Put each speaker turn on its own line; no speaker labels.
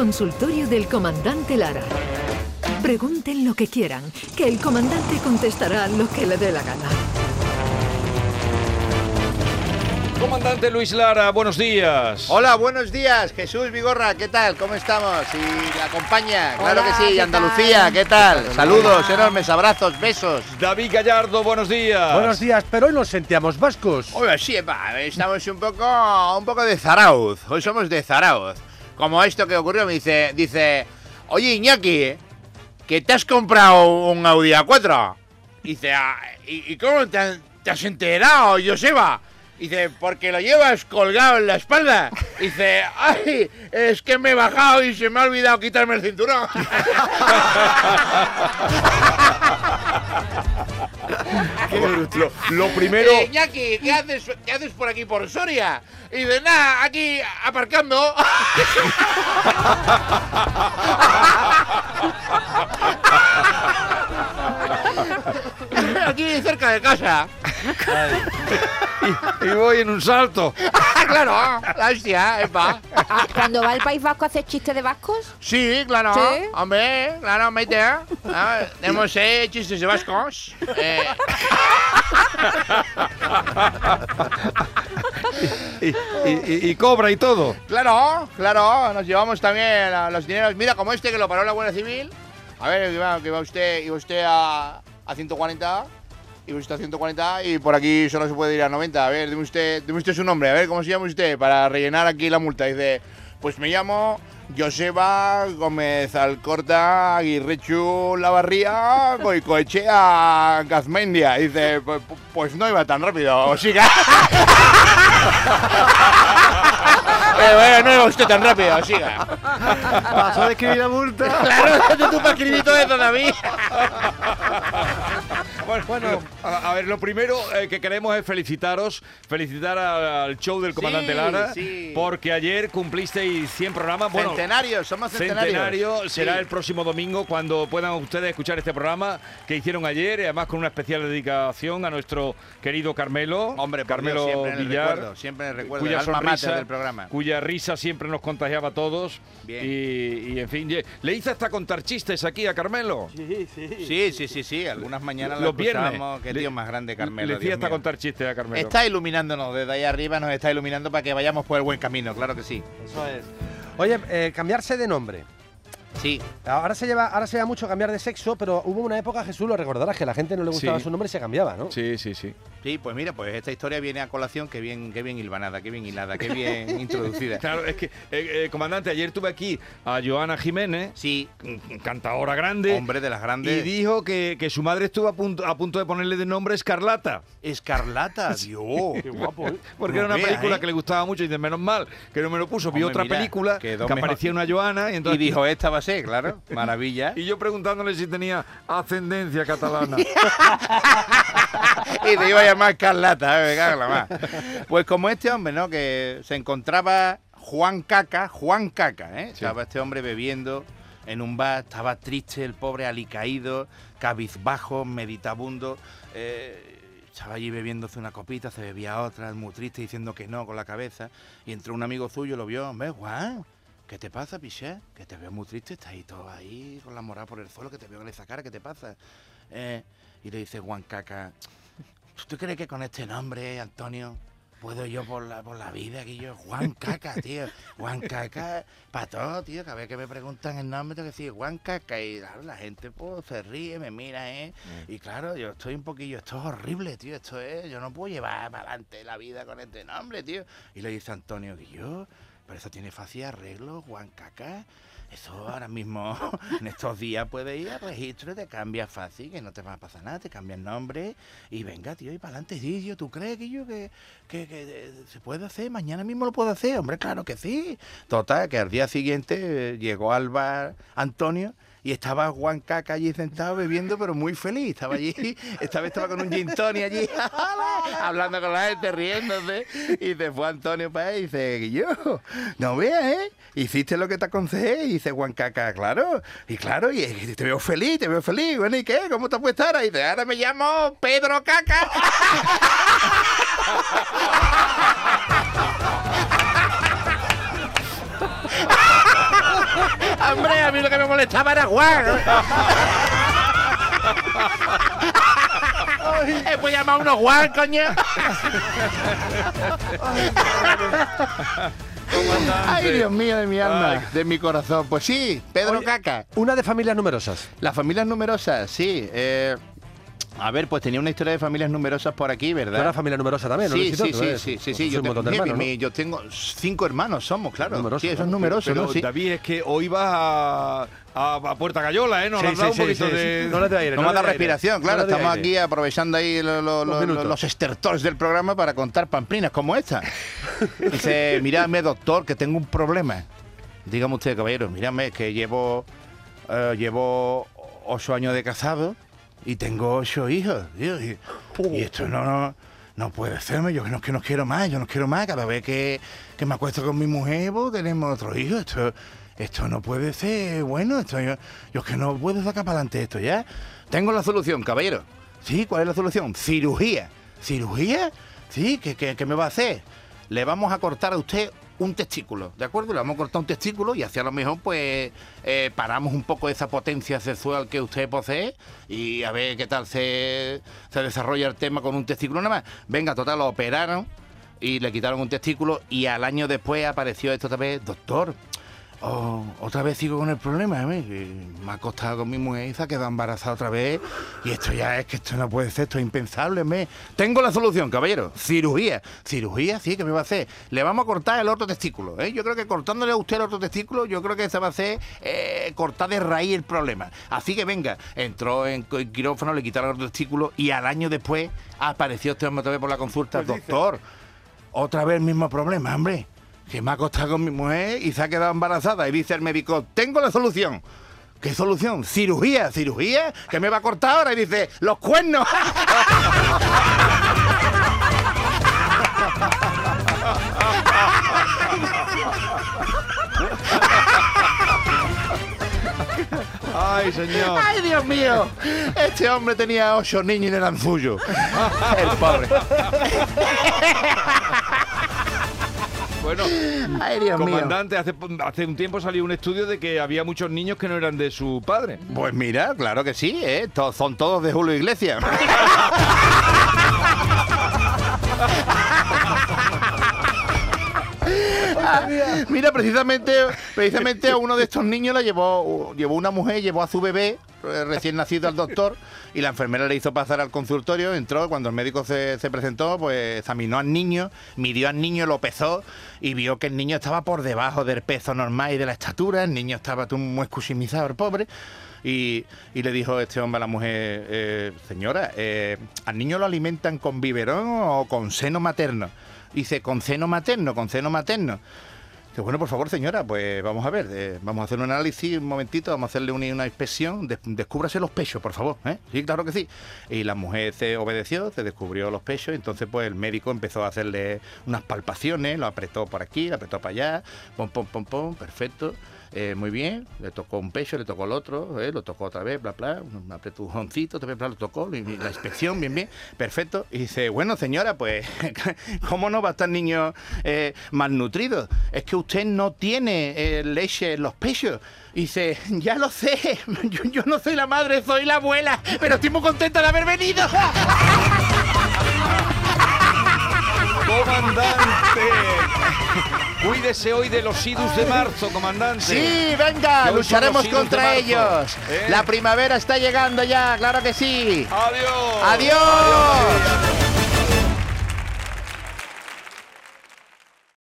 consultorio del comandante Lara. Pregunten lo que quieran, que el comandante contestará lo que le dé la gana.
Comandante Luis Lara, buenos días.
Hola, buenos días, Jesús Vigorra, ¿qué tal? ¿Cómo estamos? Y la acompaña, claro que sí,
¿qué
Andalucía,
tal?
¿qué tal? Saludos, enormes abrazos, besos.
David Gallardo, buenos días.
Buenos días, pero hoy nos sentíamos vascos.
Oye, sí, estamos un poco, un poco de Zarauz, hoy somos de Zarauz. Como esto que ocurrió, me dice, dice, oye Iñaki, que te has comprado un Audi A4. Dice, "Ah, ¿y, cómo te has enterado, Joseba? Dice, porque lo llevas colgado en la espalda. Dice, ay, es que me he bajado y se me ha olvidado quitarme el cinturón.
Lo, lo primero,
Eh, Iñaki, ¿qué haces, ¿qué haces por aquí, por Soria? Y dice, nada, aquí aparcando. aquí cerca de casa.
y voy en un salto.
claro, la hostia, epa.
Ah, Cuando va al País Vasco a hacer chistes de vascos.
Sí, claro.
¿Sí?
Hombre, claro, mete. Ah, Tenemos eh, chistes de vascos. Eh,
Y, y- y- y cobra y todo.
Claro, claro, nos llevamos también a los dineros. Mira, como este que lo paró la Guardia Civil. A ver, que va, que va usted, iba usted a, a 140, iba usted a 140 y por aquí solo se puede ir a 90. A ver, dime usted, dime usted su nombre, a ver, ¿cómo se llama usted? Para rellenar aquí la multa. Dice, pues me llamo Joseba Gómez Alcorta Aguirrechu Lavarría Goicoechea Gazmendia. Dice, pues, pues no iba tan rápido, siga. Bueno, no iba usted tan rápido, siga.
Pasó de escribir la multa.
Claro, tú para escribir todo eso, David.
Bueno, bueno, a, a ver, lo primero eh, que queremos es felicitaros, felicitar al, al show del comandante
Sí,
Lara,
sí.
porque ayer cumplisteis 100 programas. Bueno,
centenario, somos centenarios.
Centenario será
Sí.
el próximo domingo cuando puedan ustedes escuchar este programa que hicieron ayer, y además con una especial dedicación a nuestro querido Carmelo,
Hombre,
Carmelo
Dios, siempre en el
Villar,
recuerdo, siempre en el recuerdo,
cuya
el alma mater
sonrisa,
del programa.
cuya risa siempre nos contagiaba a todos.
Bien.
Y, y, en fin, le hice hasta contar chistes aquí a Carmelo.
Sí, sí, sí, sí. Algunas mañanas
Los
lo
viernes.
Qué
Le-
tío más grande,
Le
Carmelo. Dios
hasta
mío.
contar chistes a Carmelo.
Está iluminándonos desde ahí arriba, nos está iluminando para que vayamos por el buen camino, claro que sí.
Eso es. Oye, eh, cambiarse de nombre.
Sí,
Ahora se lleva, ahora se lleva mucho cambiar de sexo, pero hubo una época, Jesús, lo recordarás, que la gente no le gustaba
Sí.
su nombre y se cambiaba, ¿no?
Sí, sí, sí.
sí, pues mira, pues esta historia viene a colación, qué bien, qué bien hilvanada, qué bien hilada, qué bien introducida.
Claro, es que, eh, eh, comandante, ayer tuve aquí a Joana Jiménez,
Sí,
cantadora grande.
hombre de las
Y
grandes.
dijo que, que su madre estuvo a punto, a punto de ponerle de nombre Escarlata.
Escarlata, Dios.
Qué guapo, ¿eh?
Porque
No
era una película
¿eh?
que le gustaba mucho y de menos mal que no me lo puso. Vi
Hombre,
otra
mira,
película que
mejor.
aparecía una Joana y
Y
entonces.
dijo, esta va a ser, claro, maravilla.
y yo preguntándole si tenía ascendencia catalana.
y te iba a llamar Carlata, eh, me cago en la mar. Pues como este hombre, ¿no? Que se encontraba Juan Caca, Juan Caca, ¿eh? Estaba este hombre bebiendo en un bar, estaba triste, el pobre alicaído, cabizbajo, meditabundo. eh, estaba allí bebiéndose una copita, se bebía otra, muy triste, diciendo que no con la cabeza. Y entró un amigo suyo, lo vio, hombre, Juan, ¿qué te pasa, Piché? Que te veo muy triste, estás ahí todo ahí con la moral por el suelo, que te veo en esa cara, ¿qué te pasa? Eh, y le dice Juan Caca, ¿tú crees que con este nombre, Antonio, puedo yo por la, por la vida? Que yo, Juan Caca, tío, Juan Caca, para todo, tío, cada vez que me preguntan el nombre, tengo que decir Juan Caca, y claro, la gente pues, se ríe, me mira, ¿eh? Y claro, yo estoy un poquillo, esto es horrible, tío, esto es, yo no puedo llevar para adelante la vida con este nombre, tío. Y le dice Antonio, que yo, pero eso tiene fácil arreglo, Juan Caca. Eso ahora mismo, en estos días, puedes ir al registro te cambia fácil, que no te va a pasar nada, te cambia el nombre y venga, tío, y para adelante, sí, yo, ¿tú crees que yo que, que, que, eh, se puede hacer? Mañana mismo lo puedo hacer, hombre, claro que sí. Total, que al día siguiente eh, llegó al bar Antonio y estaba Juan Caca allí sentado bebiendo, pero muy feliz. Estaba allí, esta vez estaba con un gin tonic allí, hablando con la gente, riéndose. Y se fue Antonio para ahí y dice, Guillo, no veas, ¿eh? Hiciste lo que te aconsejé. Y dice Juan Caca, claro. Y claro, y te veo feliz, te veo feliz. Bueno, ¿y qué? ¿Cómo te puedes estar? Y dice, ahora me llamo Pedro Caca. Hombre, a mí lo que me molestaba era Juan. Eh, pues llamar a uno Juan, coño. Ay, Dios mío de mi alma,
Ay.
de mi corazón. Pues sí, Pedro
Oye,
Caca.
Una de familias numerosas.
Las familias numerosas, sí. eh, a ver, pues tenía una historia de familias numerosas por aquí,
Tú
¿verdad?
eras familia numerosa también, ¿no?
Sí, sí,
Tú
sí, sí, sí,
tú
sí.
sois
Yo, tengo,
hermanos,
mi-
¿no?
yo tengo cinco hermanos, somos, claro.
Numerosos,
sí, eso es
claro.
numeroso,
Pero,
¿no?
David, es que hoy vas a, a, a Puerta Gallola, ¿eh? Nos
Sí,
has dado
sí,
un
sí,
poquito
sí,
de...
No le aire,
No
no
me da respiración, claro.
No
Estamos aquí aprovechando ahí lo- lo- lo-
minutos.
los estertores del programa para contar pamplinas como esta. Dice, mírame, doctor, que tengo un problema. Dígame usted, caballero, mírame, que llevo, eh, llevo ocho años de casado y tengo ocho hijos. tío, y, y esto no, no, no puede serme. Yo no, que no quiero más, yo no quiero más. Cada vez que, que me acuesto con mi mujer, pues, tenemos otro hijo. Esto, esto no puede ser bueno. Esto, yo, yo que no puedo sacar para adelante esto ya. Tengo la solución, caballero. Sí, ¿cuál es la solución? Cirugía. ¿Cirugía? Sí, ¿qué, qué, qué me va a hacer? Le vamos a cortar a usted un testículo, ¿de acuerdo? Le vamos a cortar un testículo y así a lo mejor pues eh, paramos un poco esa potencia sexual que usted posee y a ver qué tal se, se desarrolla el tema con un testículo nada más. Venga, total, lo operaron y le quitaron un testículo y al año después apareció esto otra vez, doctor. Oh, otra vez sigo con el problema, ¿eh? que me ha acostado con mi mujer y se ha quedado embarazada otra vez. Y esto ya es que esto no puede ser, esto es impensable. ¿me? Tengo la solución, caballero. Cirugía. Cirugía, sí, ¿qué me va a hacer? Le vamos a cortar el otro testículo. ¿eh? Yo creo que cortándole a usted el otro testículo, yo creo que se va a hacer eh, cortar de raíz el problema. Así que venga, entró en quirófano, le quitaron el otro testículo y al año después apareció este hombre otra vez por la consulta. Doctor, otra vez el mismo problema, hombre. Que me ha acostado con mi mujer y se ha quedado embarazada. Y dice el médico, tengo la solución. ¿Qué solución? Cirugía, cirugía, que me va a cortar ahora. Y dice, los cuernos.
Ay, señor.
¡Ay, Dios mío! Este hombre tenía ocho niños y no eran suyos. El pobre.
Bueno,
¡Ay, Dios mío!
comandante, hace, hace un tiempo salió un estudio de que había muchos niños que no eran de su padre.
Pues mira, claro que sí, ¿eh? To- son todos de Julio Iglesias. Mira, precisamente, precisamente a uno de estos niños la llevó, llevó una mujer, llevó a su bebé eh, recién nacido al doctor y la enfermera le hizo pasar al consultorio, entró, cuando el médico se, se presentó, pues examinó al niño, midió al niño, lo pesó y vio que el niño estaba por debajo del peso normal y de la estatura, el niño estaba muy escuchimizado, el pobre. Y, y le dijo este hombre a la mujer, eh, señora, eh, ¿al niño lo alimentan con biberón o con seno materno? Dice, con seno materno, con seno materno. Dice, bueno, por favor, señora, pues vamos a ver, eh, vamos a hacer un análisis un momentito, vamos a hacerle una, inspección, des- descúbrase los pechos, por favor. ¿eh? Sí, claro que sí. Y la mujer se obedeció, se descubrió los pechos, entonces pues el médico empezó a hacerle unas palpaciones, lo apretó por aquí, lo apretó para allá, pom, pom, pom, pom, perfecto. eh, muy bien, le tocó un pecho, le tocó el otro, lo tocó otra vez, bla, bla, un apretujoncito, vez, bla, lo tocó, la inspección, bien, bien, perfecto. Y dice, bueno, señora, pues, ¿cómo no va a estar niño malnutrido? Es que usted no tiene eh, leche en los pechos. Y dice, ya lo sé, yo, yo no soy la madre, soy la abuela, pero estoy muy contenta de haber venido.
¡Comandante! Cuídese hoy de los idus de marzo, comandante.
Sí, venga, lucharemos contra ellos.
¿eh?
La primavera está llegando ya, claro que sí.
Adiós.
Adiós.